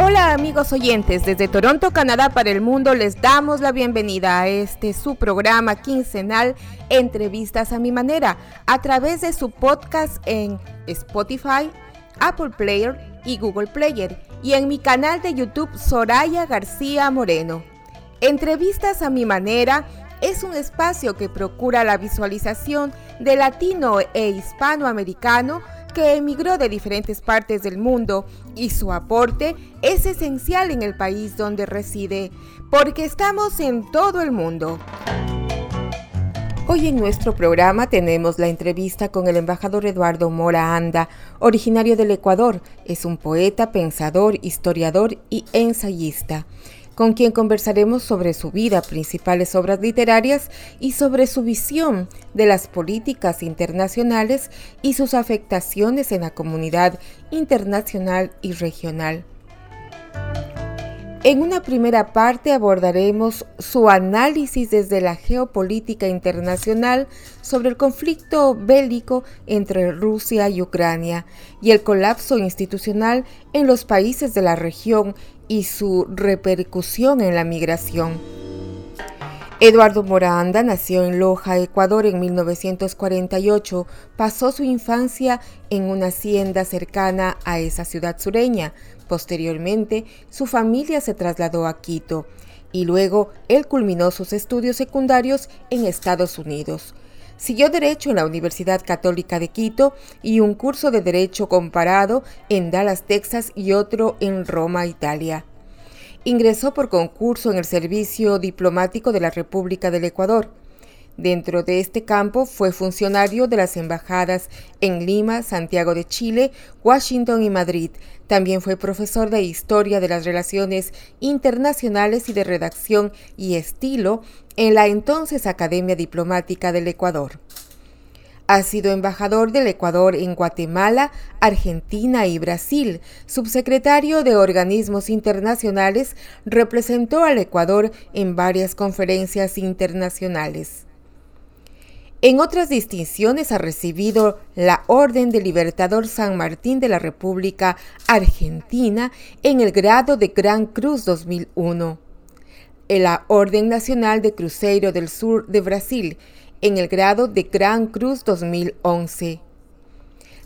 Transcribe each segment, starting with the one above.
Hola amigos oyentes, desde Toronto, Canadá para el mundo les damos la bienvenida a este su programa quincenal Entrevistas a mi manera a través de su podcast en Spotify, Apple Player y Google Player y en mi canal de YouTube Soraya García Moreno. Entrevistas a mi manera es un espacio que procura la visualización de latino e hispanoamericano que emigró de diferentes partes del mundo y su aporte es esencial en el país donde reside, porque estamos en todo el mundo. Hoy en nuestro programa tenemos la entrevista con el embajador Eduardo Mora Anda, originario del Ecuador. Es un poeta, pensador, historiador y ensayista con quien conversaremos sobre su vida, principales obras literarias y sobre su visión de las políticas internacionales y sus afectaciones en la comunidad internacional y regional. En una primera parte abordaremos su análisis desde la geopolítica internacional sobre el conflicto bélico entre Rusia y Ucrania y el colapso institucional en los países de la región y su repercusión en la migración. Eduardo Moranda nació en Loja, Ecuador en 1948. Pasó su infancia en una hacienda cercana a esa ciudad sureña. Posteriormente, su familia se trasladó a Quito y luego él culminó sus estudios secundarios en Estados Unidos. Siguió Derecho en la Universidad Católica de Quito y un curso de Derecho comparado en Dallas, Texas y otro en Roma, Italia. Ingresó por concurso en el Servicio Diplomático de la República del Ecuador. Dentro de este campo fue funcionario de las embajadas en Lima, Santiago de Chile, Washington y Madrid. También fue profesor de Historia de las Relaciones Internacionales y de Redacción y Estilo en la entonces Academia Diplomática del Ecuador. Ha sido embajador del Ecuador en Guatemala, Argentina y Brasil. Subsecretario de organismos internacionales, representó al Ecuador en varias conferencias internacionales. En otras distinciones ha recibido la Orden del Libertador San Martín de la República Argentina en el grado de Gran Cruz 2001 la Orden Nacional de Cruzeiro del Sur de Brasil en el grado de Gran Cruz 2011.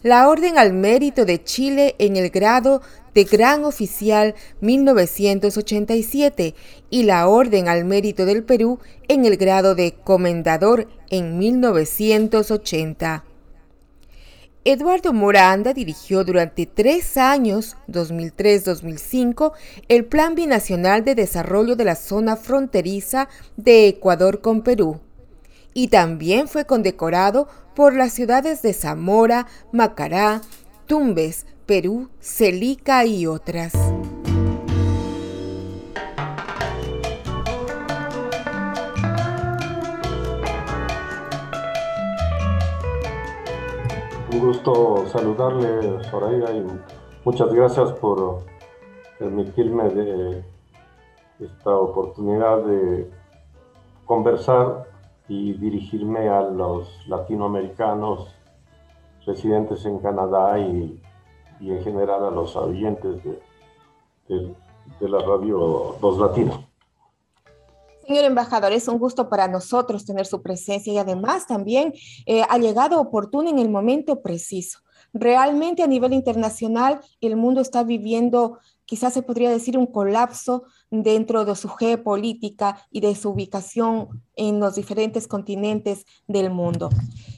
La Orden al Mérito de Chile en el grado de Gran Oficial 1987 y la Orden al Mérito del Perú en el grado de Comendador en 1980. Eduardo Moranda dirigió durante tres años, 2003-2005, el Plan Binacional de Desarrollo de la Zona Fronteriza de Ecuador con Perú y también fue condecorado por las ciudades de Zamora, Macará, Tumbes, Perú, Celica y otras. Un gusto saludarle, Soraya, y muchas gracias por permitirme de esta oportunidad de conversar y dirigirme a los latinoamericanos residentes en Canadá y, en general a los oyentes de, la radio Dos Latinos. Señor embajador, es un gusto para nosotros tener su presencia y además también eh, ha llegado oportuno en el momento preciso. Realmente a nivel internacional el mundo está viviendo quizás se podría decir un colapso dentro de su geopolítica y de su ubicación en los diferentes continentes del mundo.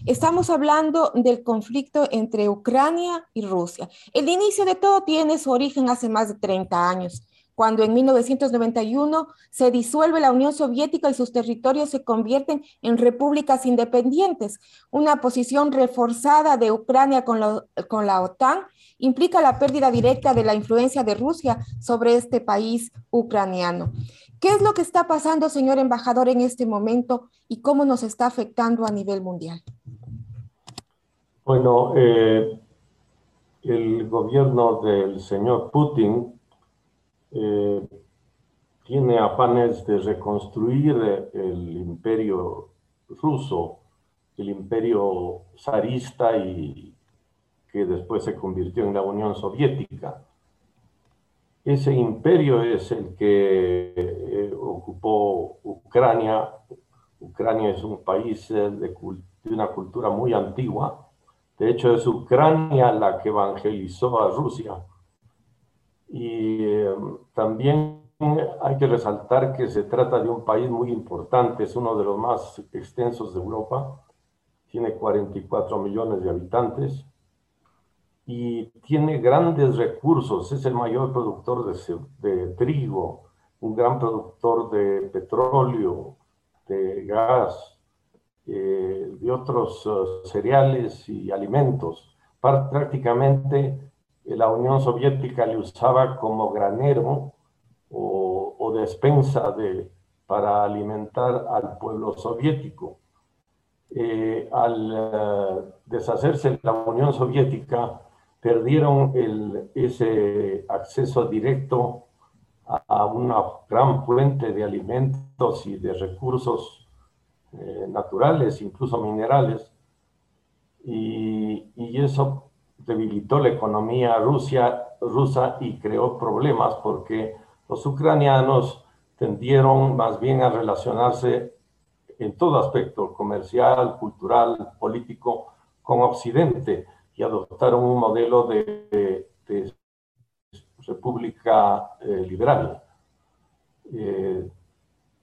Estamos hablando del conflicto entre Ucrania y Rusia. El inicio de todo tiene su origen hace más de 30 años, cuando en 1991 se disuelve la Unión Soviética y sus territorios se convierten en repúblicas independientes. Una posición reforzada de Ucrania con, con la OTAN implica la pérdida directa de la influencia de Rusia sobre este país ucraniano. ¿Qué es lo que está pasando, señor embajador, en este momento y cómo nos está afectando a nivel mundial? Bueno, eh, el gobierno del señor Putin eh, tiene afanes de reconstruir el imperio ruso, el imperio zarista y que después se convirtió en la Unión Soviética. Ese imperio es el que eh, ocupó Ucrania. Ucrania es un país de, de una cultura muy antigua de hecho, es Ucrania la que evangelizó a Rusia. Y eh, también hay que resaltar que se trata de un país muy importante, es uno de los más extensos de Europa, tiene 44 millones de habitantes y tiene grandes recursos, es el mayor productor de, de trigo, un gran productor de petróleo, de gas, eh, de otros eh, cereales y alimentos. Prácticamente la Unión Soviética le usaba como granero o, despensa de, para alimentar al pueblo soviético. al deshacerse de la Unión Soviética, perdieron el, ese acceso directo a una gran fuente de alimentos y de recursos eh, naturales, incluso minerales, y, y, eso debilitó la economía rusa y creó problemas porque los ucranianos tendieron más bien a relacionarse en todo aspecto, comercial, cultural, político, con Occidente y adoptaron un modelo de, república eh, liberal. Eh,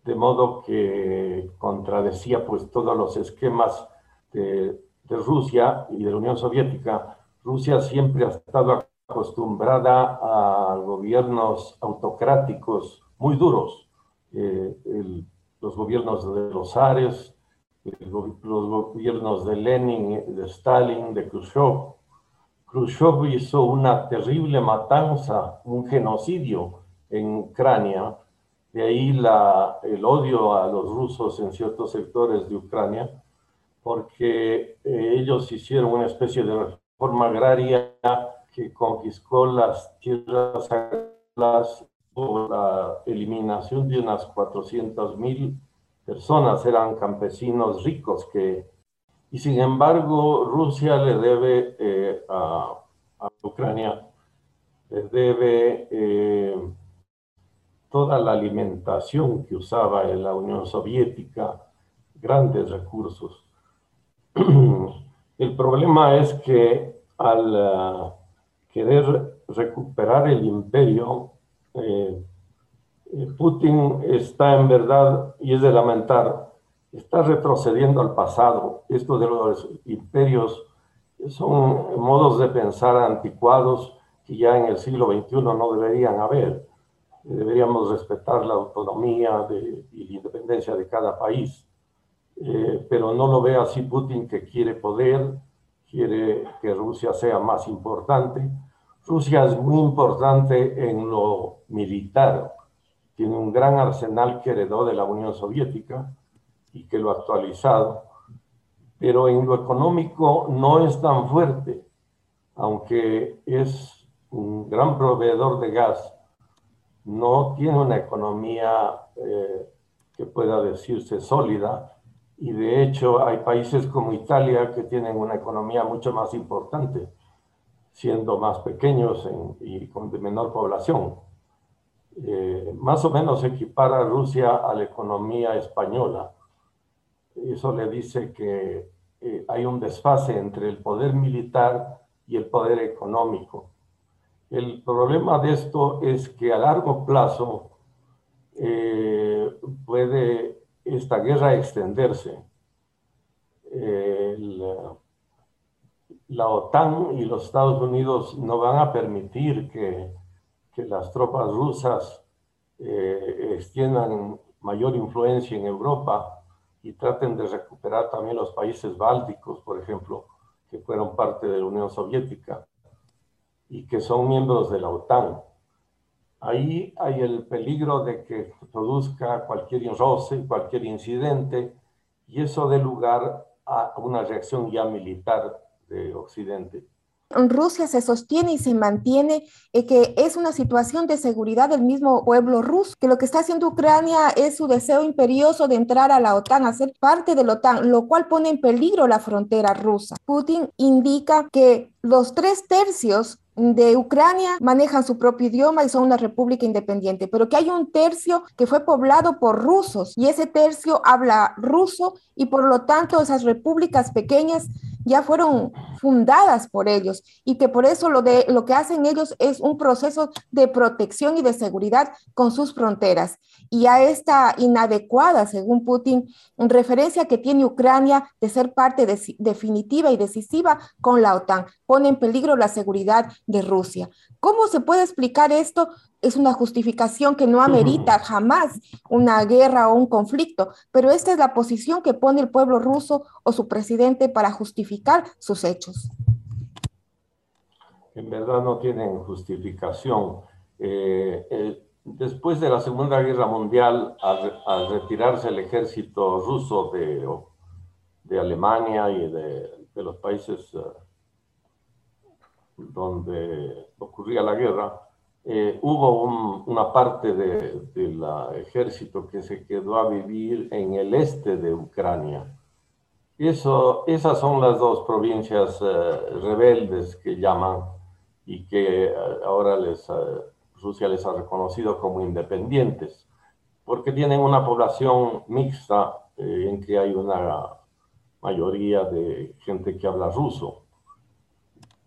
de modo que contradecía pues todos los esquemas de, Rusia y de la Unión Soviética. Rusia siempre ha estado acostumbrada a gobiernos autocráticos muy duros, eh, los gobiernos de los Ares, los gobiernos de Lenin, de Stalin, de Khrushchev. Khrushchev hizo una terrible matanza, un genocidio en Ucrania, de ahí el odio a los rusos en ciertos sectores de Ucrania, porque eh, ellos hicieron una especie de reforma agraria que confiscó las tierras por la eliminación de unas 400 mil personas, eran campesinos ricos que, y sin embargo Rusia le debe eh, a, a, Ucrania, le debe eh, toda la alimentación que usaba en la Unión Soviética, grandes recursos. El problema es que al eh, querer recuperar el imperio, eh, eh, Putin está en verdad, y es de lamentar, está retrocediendo al pasado. Esto de los imperios son modos de pensar anticuados que ya en el siglo XXI no deberían haber deberíamos respetar la autonomía y la independencia de cada país. Pero no lo ve así Putin que quiere poder, quiere que Rusia sea más importante. Rusia es muy importante en lo militar, tiene un gran arsenal que heredó de la Unión Soviética y que lo ha actualizado, pero en lo económico no es tan fuerte, aunque es un gran proveedor de gas. No tiene una economía eh, que pueda decirse sólida y de hecho hay países como Italia que tienen una economía mucho más importante, siendo más pequeños y con de menor población. Eh, más o menos equipara a Rusia a la economía española. Eso le dice que eh, hay un desfase entre el poder militar y el poder económico. El problema de esto es que a largo plazo eh, puede esta guerra extenderse. la OTAN y los Estados Unidos no van a permitir que las tropas rusas eh, extiendan mayor influencia en Europa y traten de recuperar también los países bálticos, por ejemplo, que fueron parte de la Unión Soviética y que son miembros de la OTAN. Ahí hay el peligro de que produzca cualquier roce, cualquier incidente, y eso dé lugar a una reacción ya militar de Occidente. Rusia se sostiene y se mantiene eh, que es una situación de seguridad del mismo pueblo ruso, que lo que está haciendo Ucrania es su deseo imperioso de entrar a la OTAN, a ser parte de la OTAN, lo cual pone en peligro la frontera rusa. Putin indica que los tres tercios de Ucrania manejan su propio idioma y son una república independiente, pero que hay un tercio que fue poblado por rusos y ese tercio habla ruso y por lo tanto esas repúblicas pequeñas ya fueron fundadas por ellos y que por eso lo, de, lo que hacen ellos es un proceso de protección y de seguridad con sus fronteras. Y a esta inadecuada, según Putin, referencia que tiene Ucrania de ser parte definitiva y decisiva con la OTAN, pone en peligro la seguridad de Rusia. ¿Cómo se puede explicar esto? Es una justificación que no amerita jamás una guerra o un conflicto, pero esta es la posición que pone el pueblo ruso o su presidente para justificar sus hechos. En verdad no tienen justificación. Eh, después de la Segunda Guerra Mundial, al, retirarse el ejército ruso de, Alemania y de, los países eh, donde ocurría la guerra, eh, hubo una parte del ejército que se quedó a vivir en el este de Ucrania. Eso, esas son las dos provincias eh, rebeldes que llaman y que eh, ahora les, Rusia les ha reconocido como independientes, porque tienen una población mixta en que hay una mayoría de gente que habla ruso.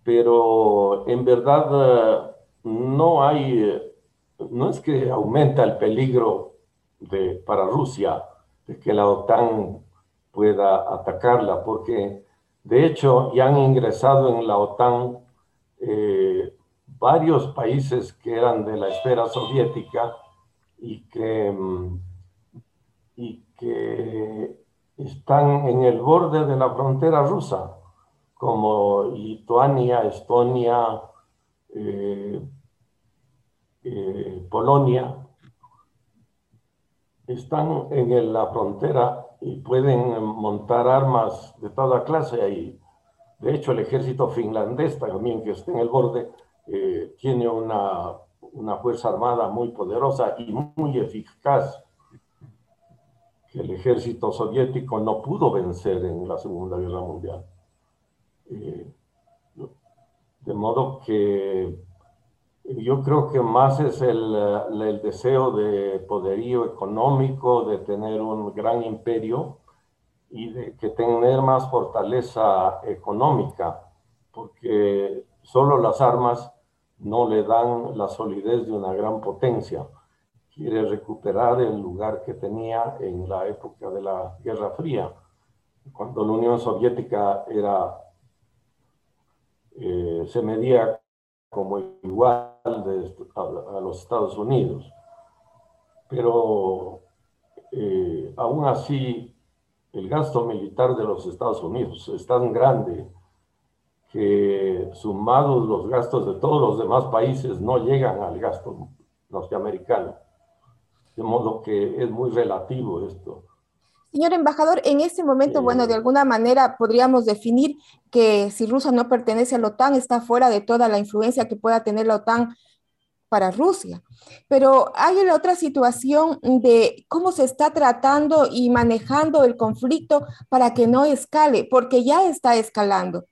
Pero en verdad eh, no hay, eh, no es que aumenta el peligro de, para Rusia de que la OTAN pueda atacarla, porque de hecho ya han ingresado en la OTAN eh, varios países que eran de la esfera soviética y que, mm, y que están en el borde de la frontera rusa como Lituania, Estonia, eh, eh, Polonia, están en la frontera y pueden montar armas de toda clase ahí. De hecho, el ejército finlandés también, que está en el borde, eh, tiene una, una, fuerza armada muy poderosa y muy eficaz que el ejército soviético no pudo vencer en la Segunda Guerra Mundial. Eh, de modo que yo creo que más es el, el, deseo de poderío económico, de tener un gran imperio y de que tener más fortaleza económica, porque solo las armas no le dan la solidez de una gran potencia. Quiere recuperar el lugar que tenía en la época de la Guerra Fría, cuando la Unión Soviética era eh, se medía como igual a, los Estados Unidos. Pero eh, aún así, el gasto militar de los Estados Unidos es tan grande que sumados los gastos de todos los demás países no llegan al gasto norteamericano. De modo que es muy relativo esto. Señor embajador, en este momento, bueno, de alguna manera podríamos definir que si Rusia no pertenece a la OTAN, está fuera de toda la influencia que pueda tener la OTAN para Rusia. Pero hay la otra situación de cómo se está tratando y manejando el conflicto para que no escale, porque ya está escalando.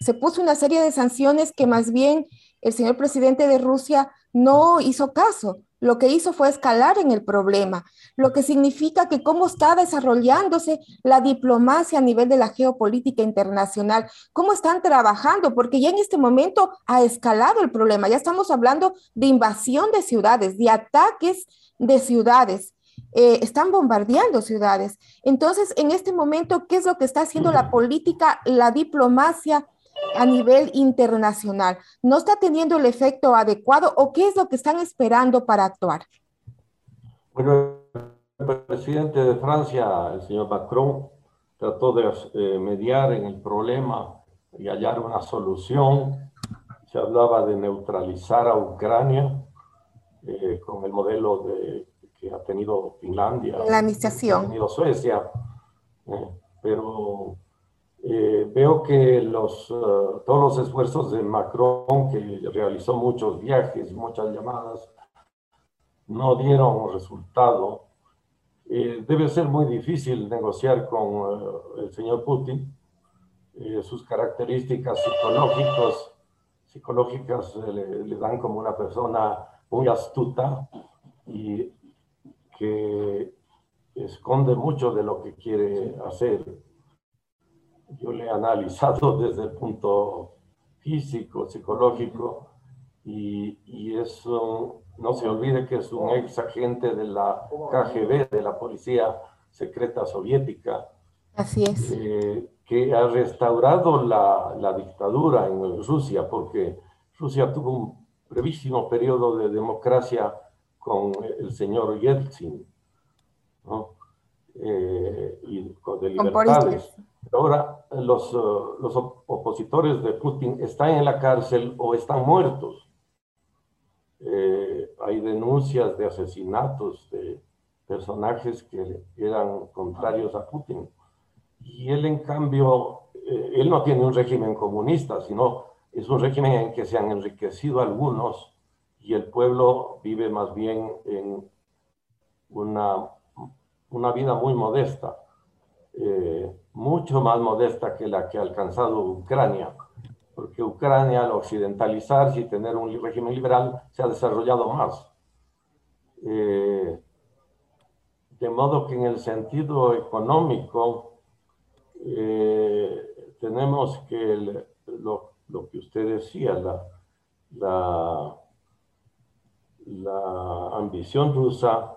Se puso una serie de sanciones que más bien el señor presidente de Rusia no hizo caso lo que hizo fue escalar en el problema, lo que significa que cómo está desarrollándose la diplomacia a nivel de la geopolítica internacional, cómo están trabajando, porque ya en este momento ha escalado el problema, ya estamos hablando de invasión de ciudades, de ataques de ciudades. Eh, están bombardeando ciudades. Entonces, en este momento, ¿qué es lo que está haciendo la política, la diplomacia a nivel internacional no está teniendo el efecto adecuado o qué es lo que están esperando para actuar? Bueno, el presidente de Francia, el señor Macron, trató de eh, mediar en el problema y hallar una solución. Se hablaba de neutralizar a Ucrania eh, con el modelo de, que ha tenido Finlandia. La administración. Ha tenido Suecia. Eh, pero veo que los, todos los esfuerzos de Macron, que realizó muchos viajes, muchas llamadas, no dieron resultado eh, debe ser muy difícil negociar con eh, el señor Putin. Eh, sus características psicológicas, psicológicas le, dan como una persona muy astuta y que esconde mucho de lo que quiere hacer. Yo le he analizado desde el punto físico, psicológico, y, y es no se olvide que es un ex agente de la KGB, de la Policía Secreta Soviética. Así es. Eh, que ha restaurado la, la, dictadura en Rusia, porque Rusia tuvo un brevísimo periodo de democracia con el señor Yeltsin, ¿no? Eh, y de libertades. Ahora los, los opositores de Putin están en la cárcel o están muertos. Eh, hay denuncias de asesinatos de personajes que eran contrarios a Putin. Y él, en cambio, eh, él no tiene un régimen comunista, sino es un régimen en que se han enriquecido algunos y el pueblo vive más bien en una, una vida muy modesta, eh, mucho más modesta que la que ha alcanzado Ucrania porque Ucrania al occidentalizarse y tener un régimen liberal se ha desarrollado más. Eh, de modo que en el sentido económico eh, tenemos que lo, que usted decía, la, la, la ambición rusa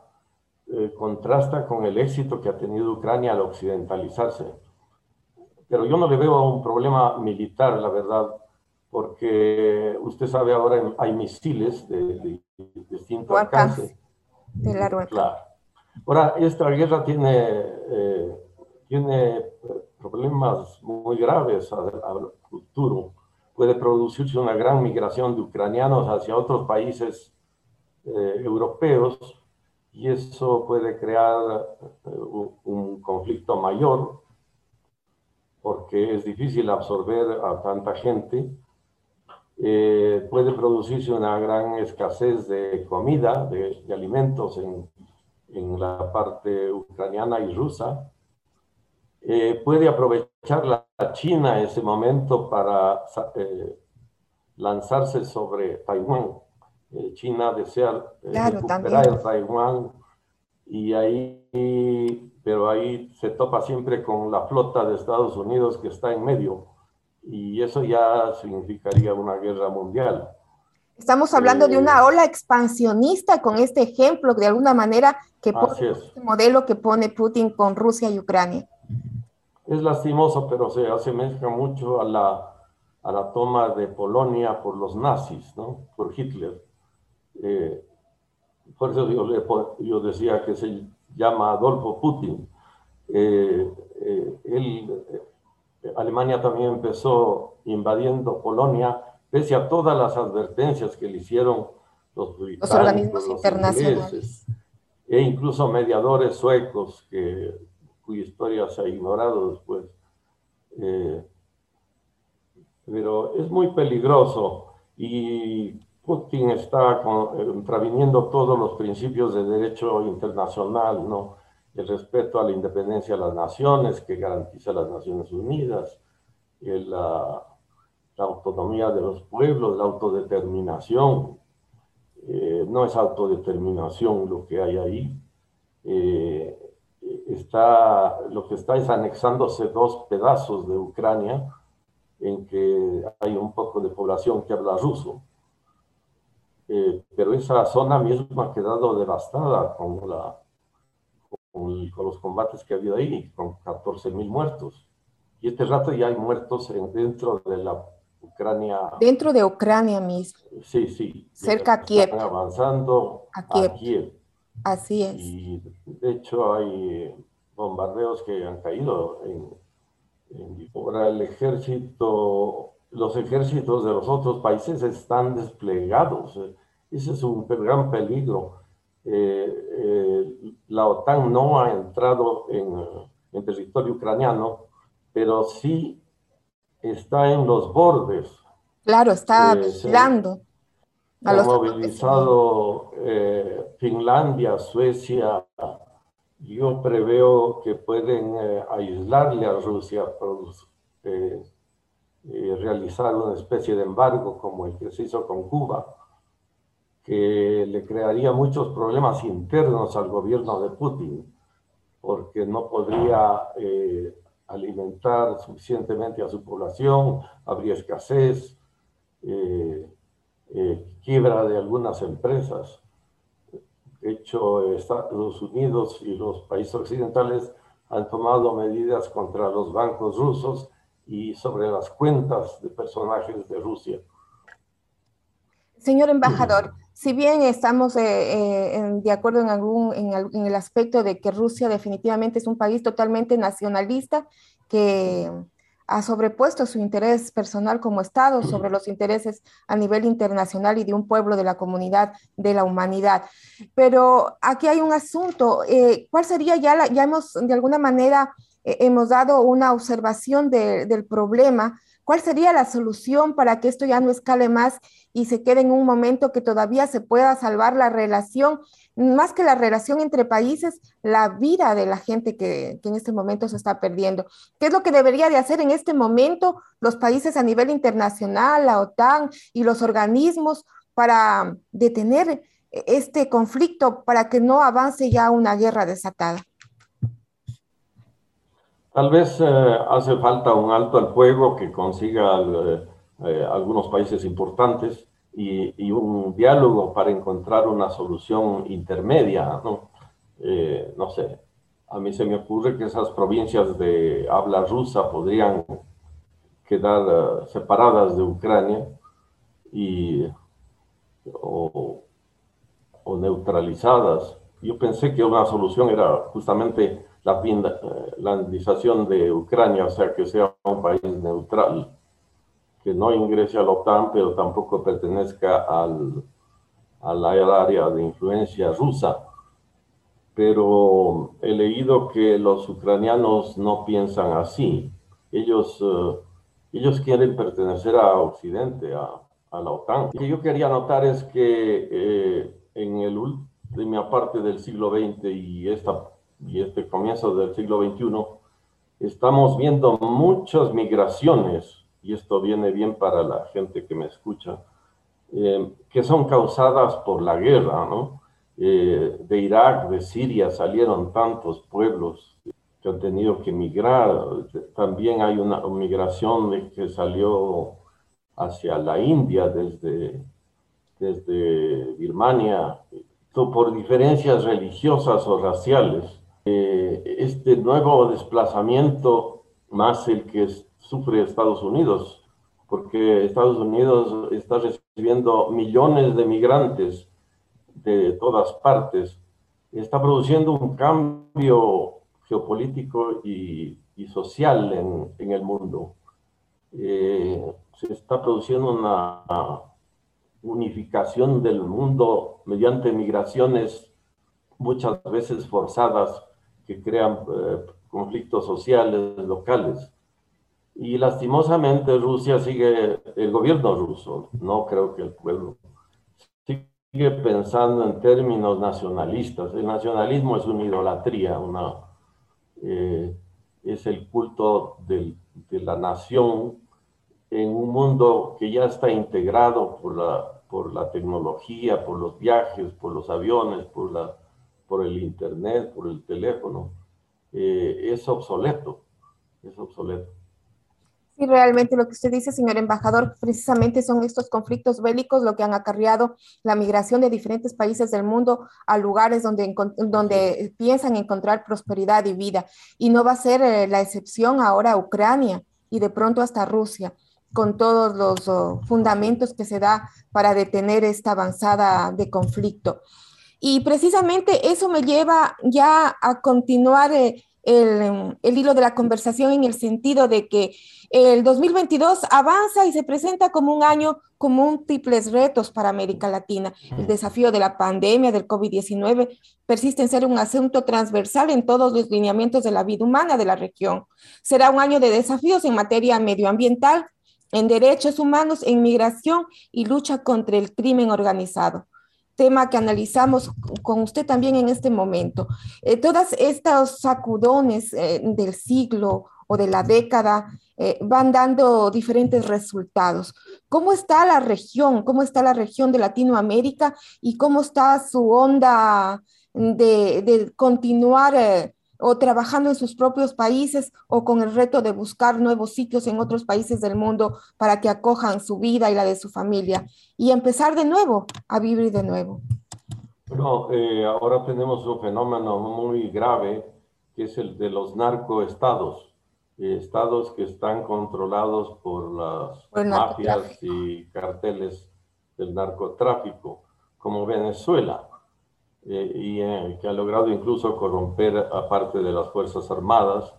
eh, contrasta con el éxito que ha tenido Ucrania al occidentalizarse pero yo no le veo un problema militar, la verdad, porque usted sabe ahora hay misiles de, distinto alcance. De largo claro. Ahora, esta guerra tiene, eh, tiene problemas muy graves al, futuro. Puede producirse una gran migración de ucranianos hacia otros países eh, europeos y eso puede crear eh, un conflicto mayor porque es difícil absorber a tanta gente. Eh, puede producirse una gran escasez de comida, de, alimentos en, en, la parte ucraniana y rusa. Eh, puede aprovechar la, China ese momento para eh, lanzarse sobre Taiwán. China desea recuperar Taiwán y ahí pero ahí se topa siempre con la flota de Estados Unidos que está en medio y eso ya significaría una guerra mundial. Estamos hablando de eh, una ola expansionista con este ejemplo, de alguna manera, que pone este modelo que pone Putin con Rusia y Ucrania. Es lastimoso, pero se asemeja mucho a la, a la toma de Polonia por los nazis, ¿no? Por Hitler. Eh, por eso yo, yo decía que se llama Adolfo Putin. Eh, eh, eh, Alemania también empezó invadiendo Polonia, pese a todas las advertencias que le hicieron los, organismos internacionales. e incluso mediadores suecos, que, cuya historia se ha ignorado después. pero es muy peligroso y Putin está contraviniendo todos los principios de derecho internacional, ¿no? El respeto a la independencia de las naciones que garantiza las Naciones Unidas, la, autonomía de los pueblos, la autodeterminación. Eh, no es autodeterminación lo que hay ahí. Eh, está, lo que está es anexándose dos pedazos de Ucrania en que hay un poco de población que habla ruso eh, pero esa zona misma ha quedado devastada con, la, con, los combates que ha habido ahí, con 14 mil muertos. Y este rato ya hay muertos dentro de la Ucrania. Dentro de Ucrania mismo. Sí, sí. Cerca a Kiev. Están avanzando a Kiev. Así es. Y de hecho hay bombardeos que han caído en, en ahora el ejército, los ejércitos de los otros países están desplegados. Ese es un gran peligro. Eh, eh, la OTAN no ha entrado en, en territorio ucraniano, pero sí está en los bordes. Claro, está vigilando. Se, ha movilizado eh, Finlandia, Suecia. Yo preveo que pueden eh, aislarle a Rusia, eh, realizar una especie de embargo como el que se hizo con Cuba, que le crearía muchos problemas internos al gobierno de Putin, porque no podría alimentar suficientemente a su población, habría escasez, eh, eh, quiebra de algunas empresas. De hecho, Estados Unidos y los países occidentales han tomado medidas contra los bancos rusos y sobre las cuentas de personajes de Rusia. Señor embajador, si bien estamos eh, eh, de acuerdo en, algún, en, el aspecto de que Rusia definitivamente es un país totalmente nacionalista que ha sobrepuesto su interés personal como Estado sobre los intereses a nivel internacional y de un pueblo de la comunidad de la humanidad. Pero aquí hay un asunto, eh, ¿cuál sería ya, ya hemos de alguna manera, hemos dado una observación del problema, ¿Cuál sería la solución para que esto ya no escale más y se quede en un momento que todavía se pueda salvar la relación, más que la relación entre países, la vida de la gente que, en este momento se está perdiendo? ¿Qué es lo que debería de hacer en este momento los países a nivel internacional, la OTAN y los organismos para detener este conflicto, para que no avance ya una guerra desatada? Tal vez eh, hace falta un alto al fuego que consiga eh, eh, algunos países importantes y, un diálogo para encontrar una solución intermedia, ¿no? sé, a mí se me ocurre que esas provincias de habla rusa podrían quedar separadas de Ucrania y, o neutralizadas. Yo pensé que una solución era justamente la finlandización de Ucrania, o sea, que sea un país neutral, que no ingrese a la OTAN, pero tampoco pertenezca al, a la área de influencia rusa. Pero he leído que los ucranianos no piensan así. Ellos, eh, ellos quieren pertenecer a Occidente, a, a, la OTAN. Lo que yo quería notar es que eh, en el última parte del siglo XX y esta y este comienzo del siglo XXI, estamos viendo muchas migraciones, y esto viene bien para la gente que me escucha, eh, que son causadas por la guerra, ¿no? Eh, de Irak, de Siria salieron tantos pueblos que han tenido que migrar. También hay una migración que salió hacia la India desde, desde Birmania, por diferencias religiosas o raciales. Eh, este nuevo desplazamiento más el que sufre Estados Unidos, porque Estados Unidos está recibiendo millones de migrantes de todas partes, está produciendo un cambio geopolítico y, social en, el mundo. Eh, se está produciendo una unificación del mundo mediante migraciones muchas veces forzadas que crean eh, conflictos sociales locales. Y lastimosamente Rusia sigue, el gobierno ruso, no creo que el pueblo, sigue pensando en términos nacionalistas. El nacionalismo es una idolatría, una, eh, es el culto de la nación en un mundo que ya está integrado por la, por la tecnología, por los viajes, por los aviones, por la por el internet, por el teléfono, eh, es obsoleto, es obsoleto. Sí, realmente lo que usted dice, señor embajador, precisamente son estos conflictos bélicos lo que han acarreado la migración de diferentes países del mundo a lugares donde, donde piensan encontrar prosperidad y vida. Y no va a ser eh, la excepción ahora Ucrania y de pronto hasta Rusia, con todos los oh, fundamentos que se da para detener esta avanzada de conflicto. Y precisamente eso me lleva ya a continuar eh, el, el, hilo de la conversación en el sentido de que el 2022 avanza y se presenta como un año con múltiples retos para América Latina. El desafío de la pandemia del COVID-19 persiste en ser un asunto transversal en todos los lineamientos de la vida humana de la región. Será un año de desafíos en materia medioambiental, en derechos humanos, en migración y lucha contra el crimen organizado tema que analizamos con usted también en este momento. Eh, todos estos sacudones eh, del siglo o de la década eh, van dando diferentes resultados. ¿Cómo está la región? ¿Cómo está la región de Latinoamérica y cómo está su onda de, de continuar o trabajando en sus propios países o con el reto de buscar nuevos sitios en otros países del mundo para que acojan su vida y la de su familia y empezar de nuevo a vivir de nuevo. Bueno, eh, ahora tenemos un fenómeno muy grave que es el de los narcoestados, eh, estados que están controlados por las mafias y carteles del narcotráfico, como Venezuela eh, y eh, que ha logrado incluso corromper a parte de las Fuerzas Armadas,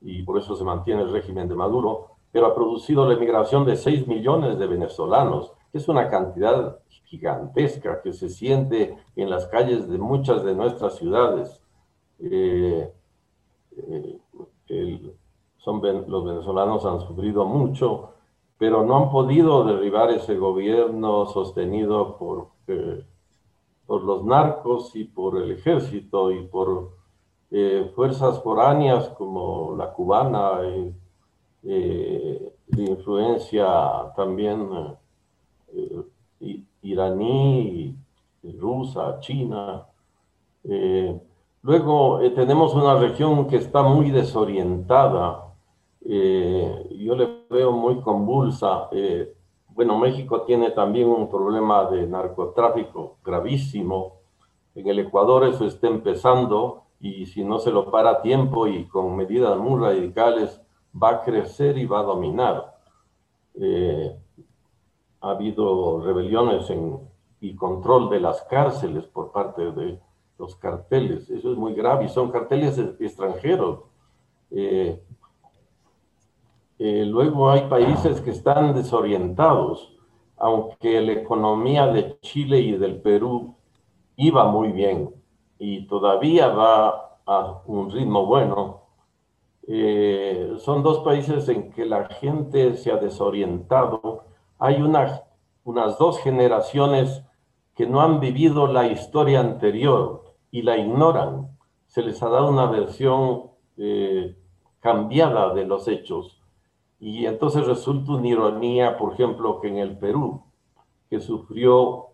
y por eso se mantiene el régimen de Maduro, pero ha producido la emigración de 6 millones de venezolanos, que es una cantidad gigantesca que se siente en las calles de muchas de nuestras ciudades. Eh, son, los venezolanos han sufrido mucho, pero no han podido derribar ese gobierno sostenido por por los narcos y por el ejército y por eh, fuerzas foráneas como la cubana, eh, de influencia también eh, iraní, rusa, china. luego tenemos una región que está muy desorientada, yo le veo muy convulsa bueno, México tiene también un problema de narcotráfico gravísimo. En el Ecuador eso está empezando y si no se lo para a tiempo y con medidas muy radicales, va a crecer y va a dominar. Eh, ha habido rebeliones y control de las cárceles por parte de los carteles. Eso es muy grave y son carteles extranjeros. Eh, eh, luego hay países que están desorientados, aunque la economía de Chile y del Perú iba muy bien y todavía va a un ritmo bueno. Eh, son dos países en que la gente se ha desorientado. Hay unas dos generaciones que no han vivido la historia anterior y la ignoran. Se les ha dado una versión eh, cambiada de los hechos y entonces resulta una ironía, por ejemplo, que en el Perú, que sufrió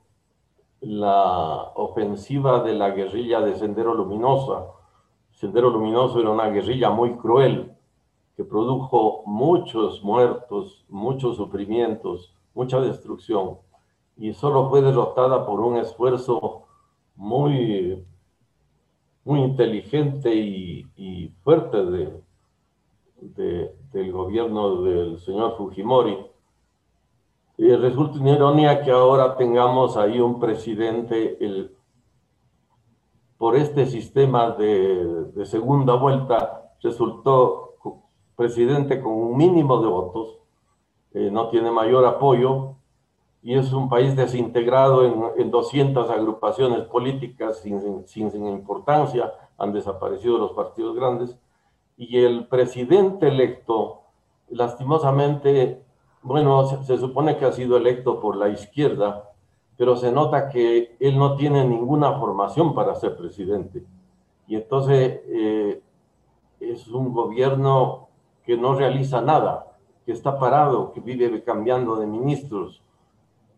la ofensiva de la guerrilla de Sendero Luminosa, Sendero Luminoso era una guerrilla muy cruel, que produjo muchos muertos, muchos sufrimientos, mucha destrucción, y solo fue derrotada por un esfuerzo muy, muy inteligente y, fuerte de, del gobierno del señor Fujimori. Y resulta una ironía que ahora tengamos ahí un presidente el, por este sistema de, de segunda vuelta, resultó presidente con un mínimo de votos, eh, no tiene mayor apoyo y es un país desintegrado en, en 200 agrupaciones políticas sin, sin, sin importancia, han desaparecido los partidos grandes y el presidente electo, lastimosamente, bueno, se, supone que ha sido electo por la izquierda, pero se nota que él no tiene ninguna formación para ser presidente. Y entonces eh, es un gobierno que no realiza nada, que está parado, que vive cambiando de ministros.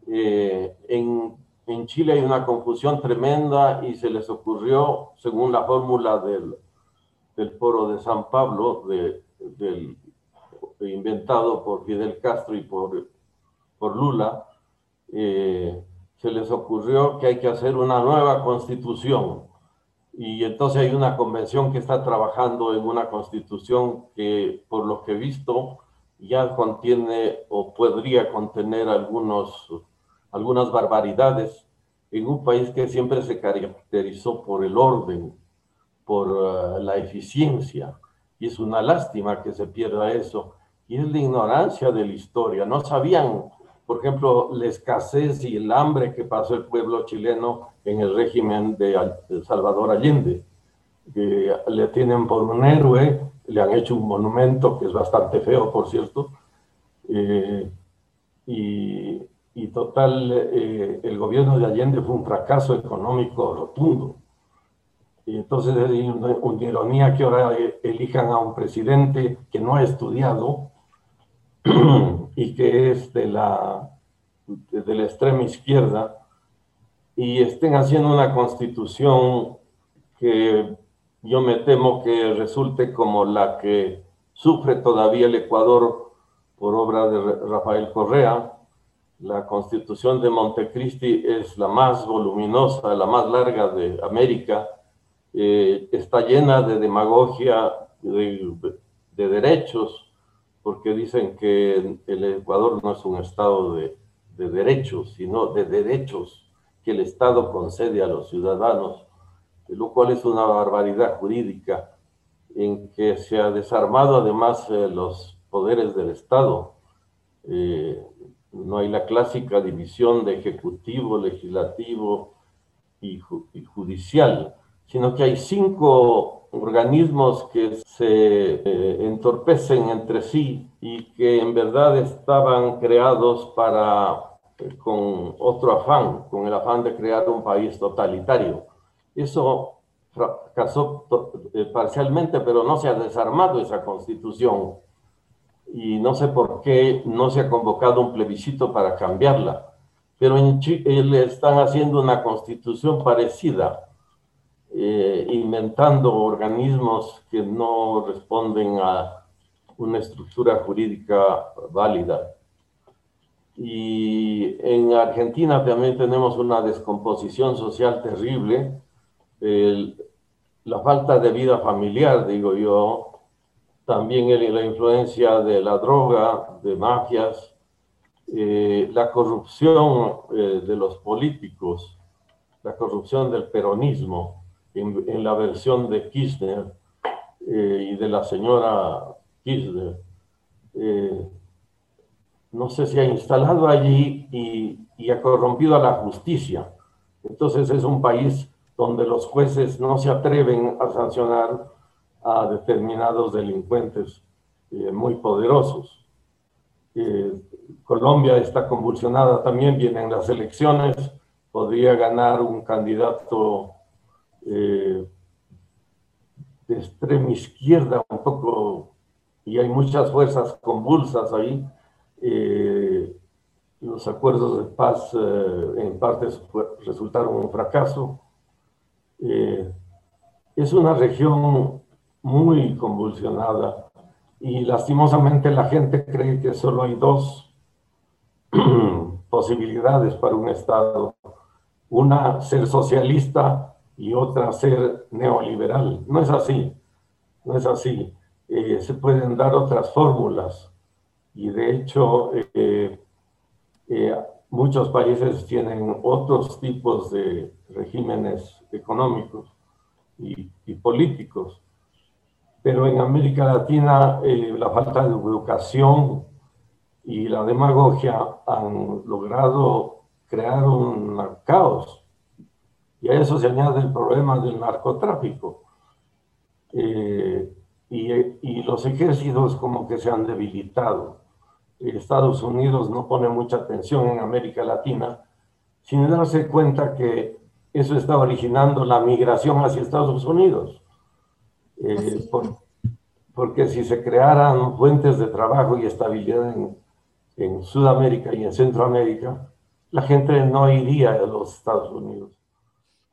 Eh, en, en Chile hay una confusión tremenda y se les ocurrió, según la fórmula del del foro de San Pablo, inventado por Fidel Castro y por, por Lula, eh, se les ocurrió que hay que hacer una nueva constitución. Y entonces hay una convención que está trabajando en una constitución que, por lo que he visto, ya contiene o podría contener algunos, algunas barbaridades en un país que siempre se caracterizó por el orden, por eh, la eficiencia. Y es una lástima que se pierda eso. Y es la ignorancia de la historia. No sabían, por ejemplo, la escasez y el hambre que pasó el pueblo chileno en el régimen de Salvador Allende. Que le tienen por un héroe, le han hecho un monumento que es bastante feo, por cierto. Eh, y, y, total, eh, el gobierno de Allende fue un fracaso económico rotundo. Y entonces hay una, ironía que ahora elijan a un presidente que no ha estudiado y que es de la, de la extrema izquierda y estén haciendo una constitución que yo me temo que resulte como la que sufre todavía el Ecuador por obra de Rafael Correa. La constitución de Montecristi es la más voluminosa, la más larga de América eh, está llena de demagogia de, derechos, porque dicen que el Ecuador no es un estado de, de derechos, sino de derechos que el Estado concede a los ciudadanos, lo cual es una barbaridad jurídica en que se ha desarmado además eh, los poderes del Estado. Eh, no hay la clásica división de ejecutivo, legislativo y judicial sino que hay cinco organismos que se eh, entorpecen entre sí y que en verdad estaban creados para, eh, con otro afán, con el afán de crear un país totalitario. Eso fracasó eh, parcialmente, pero no se ha desarmado esa constitución y no sé por qué no se ha convocado un plebiscito para cambiarla. Pero en Chile están haciendo una constitución parecida eh, inventando organismos que no responden a una estructura jurídica válida. Y en Argentina también tenemos una descomposición social terrible, la falta de vida familiar, digo yo, también la influencia de la droga, de mafias, eh, la corrupción eh, de los políticos, la corrupción del peronismo en, la versión de Kirchner eh, y de la señora Kirchner, eh, no sé si ha instalado allí y, y, ha corrompido a la justicia. Entonces es un país donde los jueces no se atreven a sancionar a determinados delincuentes eh, muy poderosos. Colombia está convulsionada también, vienen las elecciones, podría ganar un candidato eh, de extrema izquierda un poco, y hay muchas fuerzas convulsas ahí. Eh, los acuerdos de paz eh, en parte resultaron un fracaso. es una región muy convulsionada y lastimosamente la gente cree que solo hay dos posibilidades para un Estado. Una, ser socialista y otra ser neoliberal. No es así, no es así. Eh, se pueden dar otras fórmulas y de hecho eh, eh, muchos países tienen otros tipos de regímenes económicos y, y políticos. Pero en América Latina la falta de educación y la demagogia han logrado crear un caos y a eso se añade el problema del narcotráfico. Eh, y, y, los ejércitos como que se han debilitado. Estados Unidos no pone mucha atención en América Latina sin darse cuenta que eso está originando la migración hacia Estados Unidos. Eh, porque si se crearan fuentes de trabajo y estabilidad en, en Sudamérica y en Centroamérica, la gente no iría a los Estados Unidos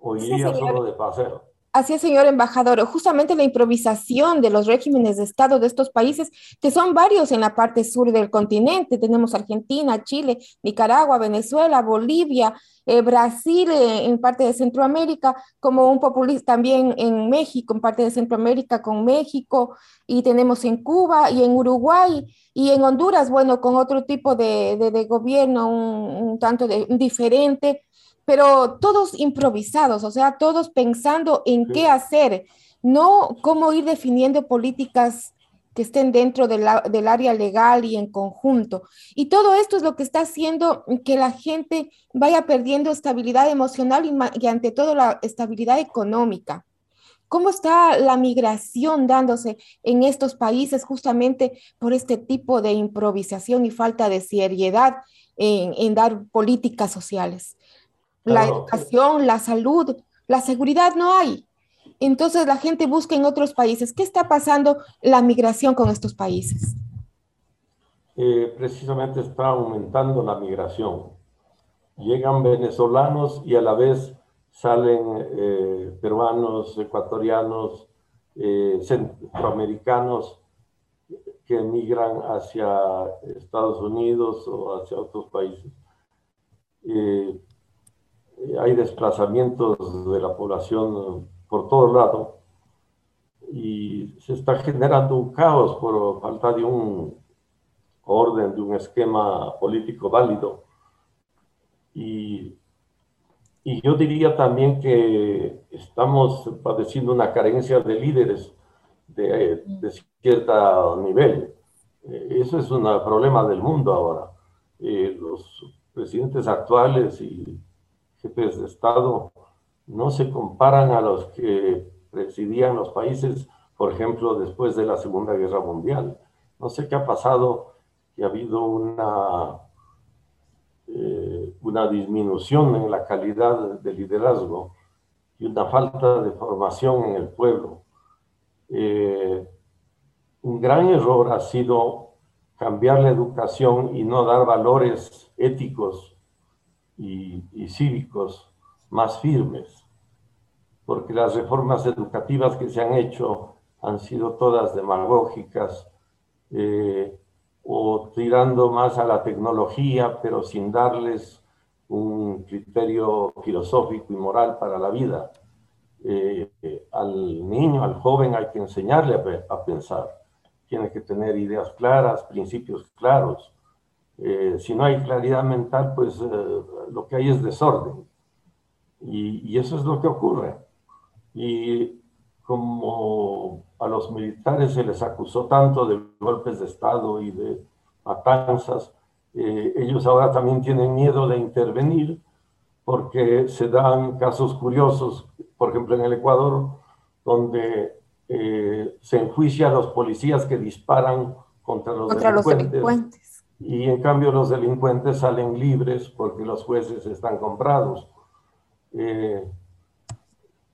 o iría solo de paseo. Así es, señor embajador. Justamente la improvisación de los regímenes de Estado de estos países, que son varios en la parte sur del continente. Tenemos Argentina, Chile, Nicaragua, Venezuela, Bolivia, eh, Brasil eh, en parte de Centroamérica, como un populista también en México, en parte de Centroamérica con México, y tenemos en Cuba y en Uruguay y en Honduras, bueno, con otro tipo de, gobierno un, tanto diferente pero todos improvisados, o sea, todos pensando en qué hacer, no cómo ir definiendo políticas que estén dentro del área legal y en conjunto. Y todo esto es lo que está haciendo que la gente vaya perdiendo estabilidad emocional y, y ante todo la estabilidad económica. ¿Cómo está la migración dándose en estos países justamente por este tipo de improvisación y falta de seriedad en, en dar políticas sociales? La educación, la salud, la seguridad no hay. Entonces la gente busca en otros países. ¿Qué está pasando la migración con estos países? Eh, precisamente está aumentando la migración. Llegan venezolanos y a la vez salen eh, peruanos, ecuatorianos, eh, centroamericanos que emigran hacia Estados Unidos o hacia otros países hay desplazamientos de la población por todo lado y se está generando un caos por falta de un orden, de un esquema político válido. Y, y yo diría también que estamos padeciendo una carencia de líderes de, de cierto nivel. Eso es un problema del mundo ahora. Eh, los presidentes actuales y jefes de Estado no se comparan a los que presidían los países, por ejemplo, después de la Segunda Guerra Mundial. No sé qué ha pasado, que ha habido una, eh, una disminución en la calidad de liderazgo y una falta de formación en el pueblo. Eh, un gran error ha sido cambiar la educación y no dar valores éticos y, cívicos más firmes, porque las reformas educativas que se han hecho han sido todas demagógicas eh, o tirando más a la tecnología, pero sin darles un criterio filosófico y moral para la vida. Eh, al niño, al joven hay que enseñarle a, a, pensar. Tiene que tener ideas claras, principios claros. Eh, si no hay claridad mental, pues eh, lo que hay es desorden. Y, y, eso es lo que ocurre. Y como a los militares se les acusó tanto de golpes de Estado y de matanzas, eh, ellos ahora también tienen miedo de intervenir porque se dan casos curiosos, por ejemplo en el Ecuador, donde se enjuicia a los policías que disparan contra los contra Los delincuentes y en cambio los delincuentes salen libres porque los jueces están comprados. Eh,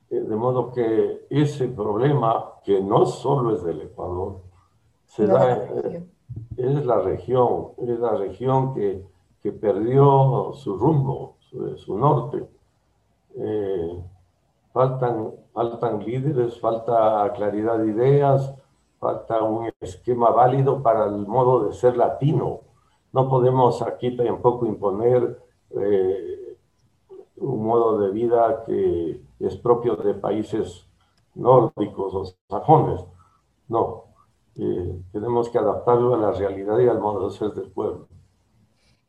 eh, de modo que ese problema, que no solo es del Ecuador, se da, eh, es la región, es la región que, que perdió su rumbo, su, su norte. faltan, faltan líderes, falta claridad de ideas, falta un esquema válido para el modo de ser latino no podemos aquí tampoco imponer eh, un modo de vida que es propio de países nórdicos o sajones. No, eh, tenemos que adaptarlo a la realidad y al modo de ser del pueblo.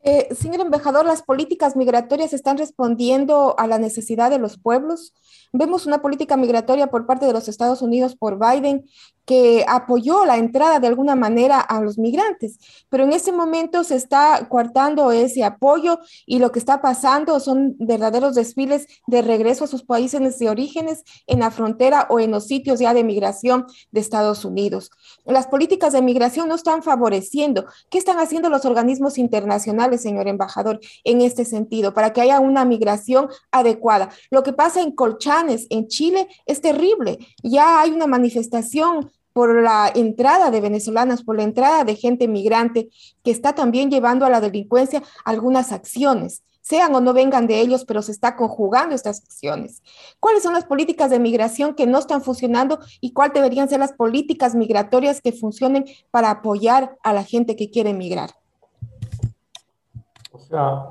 Eh, señor embajador, ¿las políticas migratorias están respondiendo a la necesidad de los pueblos? Vemos una política migratoria por parte de los Estados Unidos por Biden que apoyó la entrada de alguna manera a los migrantes, pero en ese momento se está coartando ese apoyo y lo que está pasando son verdaderos desfiles de regreso a sus países de orígenes en la frontera o en los sitios ya de migración de Estados Unidos. Las políticas de migración no están favoreciendo. ¿Qué están haciendo los organismos internacionales, señor embajador, en este sentido, para que haya una migración adecuada? Lo que pasa en Colchanes, en Chile, es terrible. Ya hay una manifestación por la entrada de venezolanas, por la entrada de gente migrante que está también llevando a la delincuencia algunas acciones. sean o no vengan de ellos, pero se está conjugando estas acciones. ¿Cuáles son las políticas de migración que no están funcionando y cuáles deberían ser las políticas migratorias que funcionen para apoyar a la gente que quiere emigrar?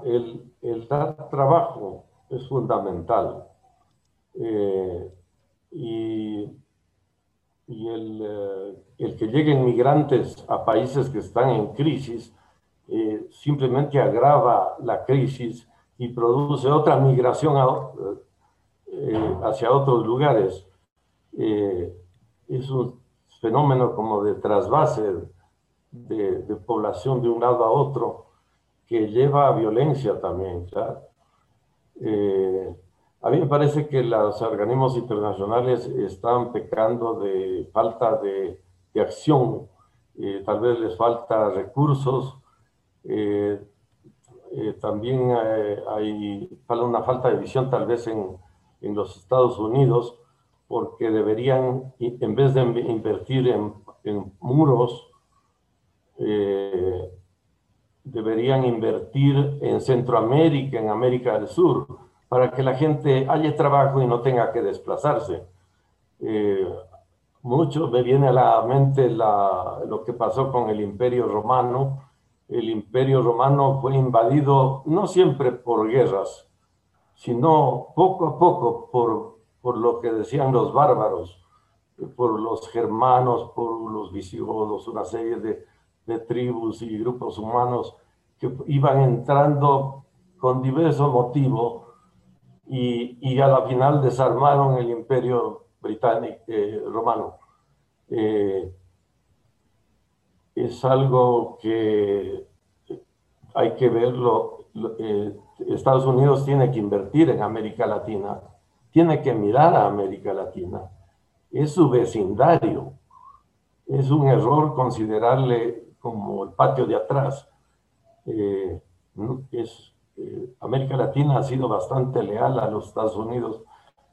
El, dar trabajo es fundamental. Eh, y, el, eh, el, que lleguen migrantes a países que están en crisis eh, simplemente agrava la crisis y produce otra migración hacia otros lugares. Es un fenómeno como de trasvase de, población de un lado a otro que lleva a violencia también, a mí me parece que los organismos internacionales están pecando de falta de, de acción, tal vez les falta recursos, eh, eh, también eh, hay una falta de visión tal vez en, en los Estados Unidos, porque deberían, en vez de invertir en muros, deberían invertir en Centroamérica, en América del Sur, para que la gente haya trabajo y no tenga que desplazarse. mucho me viene a la mente la, lo que pasó con el Imperio Romano, el imperio romano fue invadido no siempre por guerras, sino poco a poco por, por lo que decían los bárbaros, por los germanos, por los visigodos, una serie de, de tribus y grupos humanos que iban entrando con diversos motivos y, y, a la final desarmaron el imperio británico eh, romano. Eh, es algo que hay que verlo. Eh, Estados Unidos tiene que invertir en América Latina, tiene que mirar a América Latina. Es su vecindario. Es un error considerarle como el patio de atrás. Eh, es, eh, América Latina ha sido bastante leal a los Estados Unidos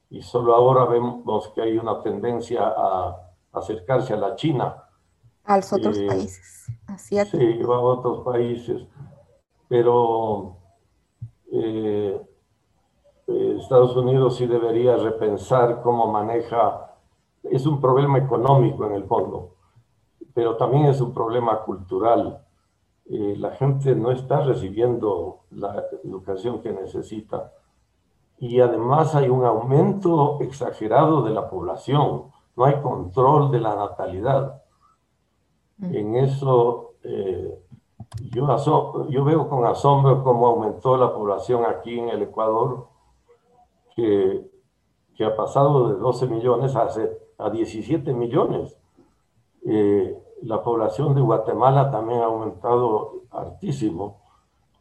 y solo ahora vemos que hay una tendencia a acercarse a la China a los otros eh, países. Sí, a otros países. Pero eh, Estados Unidos sí debería repensar cómo maneja. Es un problema económico en el fondo, pero también es un problema cultural. la gente no está recibiendo la educación que necesita. Y además hay un aumento exagerado de la población. No hay control de la natalidad en eso eh, yo, yo veo con asombro cómo aumentó la población aquí en el Ecuador, que, que ha pasado de 12 millones a, a 17 millones. Eh, la población de Guatemala también ha aumentado altísimo.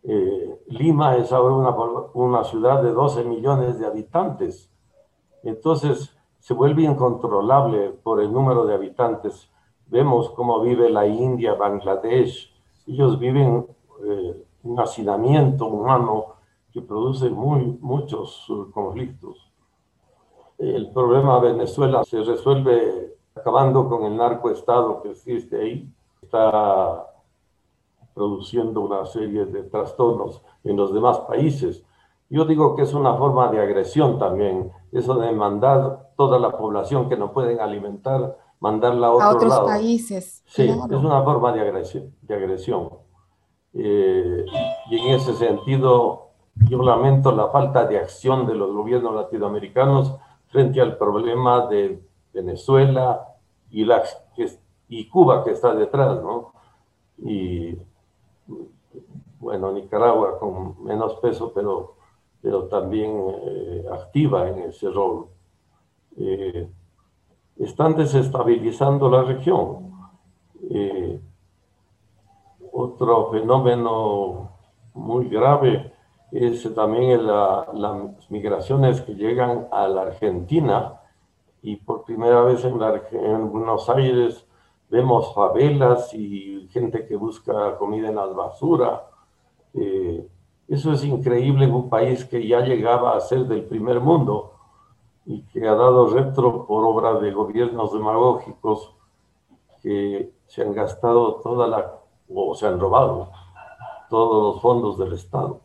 Eh, Lima es ahora una, una ciudad de 12 millones de habitantes. Entonces se vuelve incontrolable por el número de habitantes Vemos cómo vive la India, Bangladesh. Ellos viven eh, un hacinamiento humano que produce muy, muchos uh, conflictos. El problema de Venezuela se resuelve acabando con el narcoestado que existe ahí. Está produciendo una serie de trastornos en los demás países. Yo digo que es una forma de agresión también, eso de mandar toda la población que no pueden alimentar mandarla a, otro otros países. Sí, es una forma de agresión. De agresión. Eh, y en ese sentido, yo lamento la falta de acción de los gobiernos latinoamericanos frente al problema de Venezuela y, la, y Cuba que está detrás, ¿no? Y bueno, Nicaragua con menos peso, pero, pero también eh, activa en ese rol. Eh, están desestabilizando la región. Eh, otro fenómeno muy grave es también las migraciones que llegan a la Argentina y por primera vez en, Buenos Aires vemos favelas y gente que busca comida en la basura. Eh, eso es increíble en un país que ya llegaba a ser del primer mundo y que ha dado retro por obra de gobiernos demagógicos que se han gastado toda la, o se han robado todos los fondos del Estado.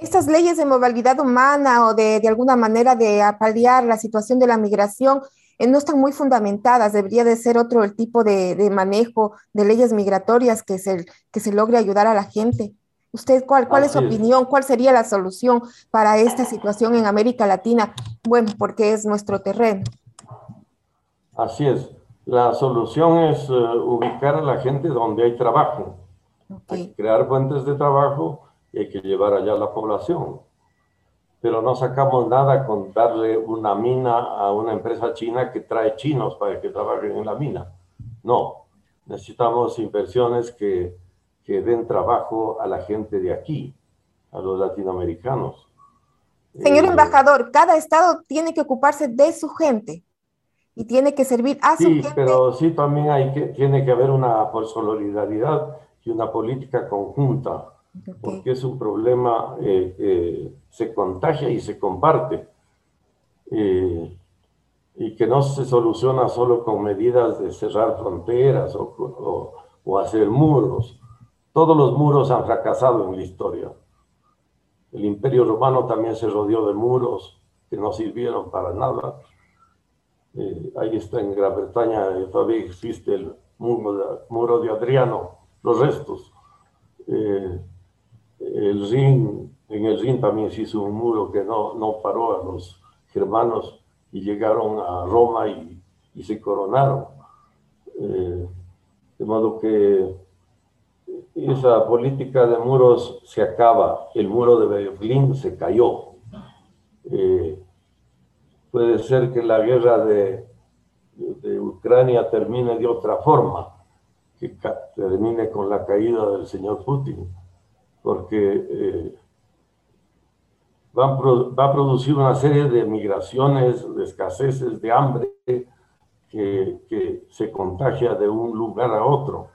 Estas leyes de movilidad humana o de, de alguna manera de paliar la situación de la migración eh, no están muy fundamentadas. Debería de ser otro el tipo de, de manejo de leyes migratorias que se, que se logre ayudar a la gente. ¿Usted cuál, cuál es su opinión? ¿Cuál sería la solución para esta situación en América Latina? Bueno, porque es nuestro terreno. Así es. La solución es uh, ubicar a la gente donde hay trabajo. Okay. Hay que crear fuentes de trabajo y hay que llevar allá a la población. Pero no sacamos nada con darle una mina a una empresa china que trae chinos para que trabajen en la mina. No, necesitamos inversiones que, que den trabajo a la gente de aquí, a los latinoamericanos. Señor eh, embajador, cada estado tiene que ocuparse de su gente y tiene que servir a sí, su gente. pero sí también hay que, tiene que haber una por solidaridad y una política conjunta, okay. porque es un problema eh, eh, se contagia y se comparte. Eh, y que no se soluciona solo con medidas de cerrar fronteras o, o, o hacer muros. Todos los muros han fracasado en la historia. El imperio romano también se rodeó de muros que no sirvieron para nada eh, ahí está en Gran Bretaña, eh, todavía existe el muro de, muro de Adriano, los restos. Eh, el Rin, en el Rin también se hizo un muro que no, no paró a los germanos y llegaron a Roma y, se coronaron. Eh, de modo que esa política de muros se acaba, el muro de Berlín se cayó. Eh, puede ser que la guerra de, de, Ucrania termine de otra forma, que termine con la caída del señor Putin, porque eh, va, a producir una serie de migraciones, de escaseces, de hambre, que, se contagia de un lugar a otro.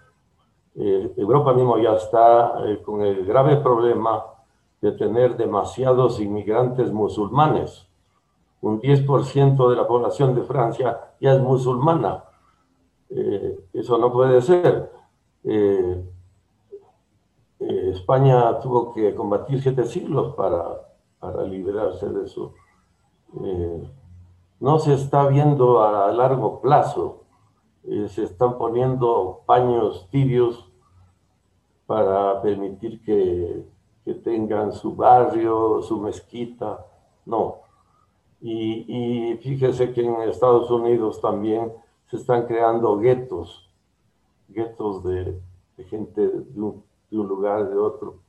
Eh, Europa mismo ya está eh, con el grave problema de tener demasiados inmigrantes musulmanes un 10% de la población de Francia ya es musulmana. Eso no puede ser. España tuvo que combatir siete siglos para, para liberarse de eso. Eh, no se está viendo a largo plazo. Eh, se están poniendo paños tibios para permitir que, que tengan su barrio, su mezquita. No, y, fíjese que en Estados Unidos también se están creando guetos, guetos de, de gente de un, de un, lugar, de otro.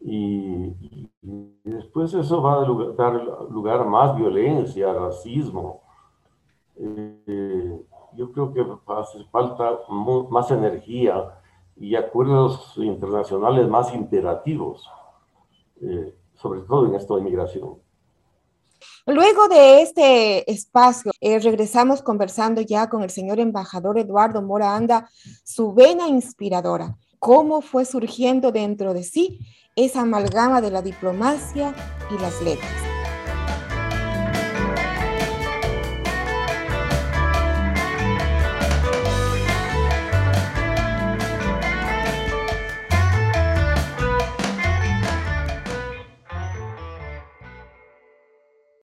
Y, y, después eso va a dar lugar a más violencia, racismo. Eh, yo creo que hace falta más energía y acuerdos internacionales más imperativos, eh, sobre todo en esto de migración. Luego de este espacio, eh, regresamos conversando ya con el señor embajador Eduardo Mora Anda, su vena inspiradora, cómo fue surgiendo dentro de sí esa amalgama de la diplomacia y las letras.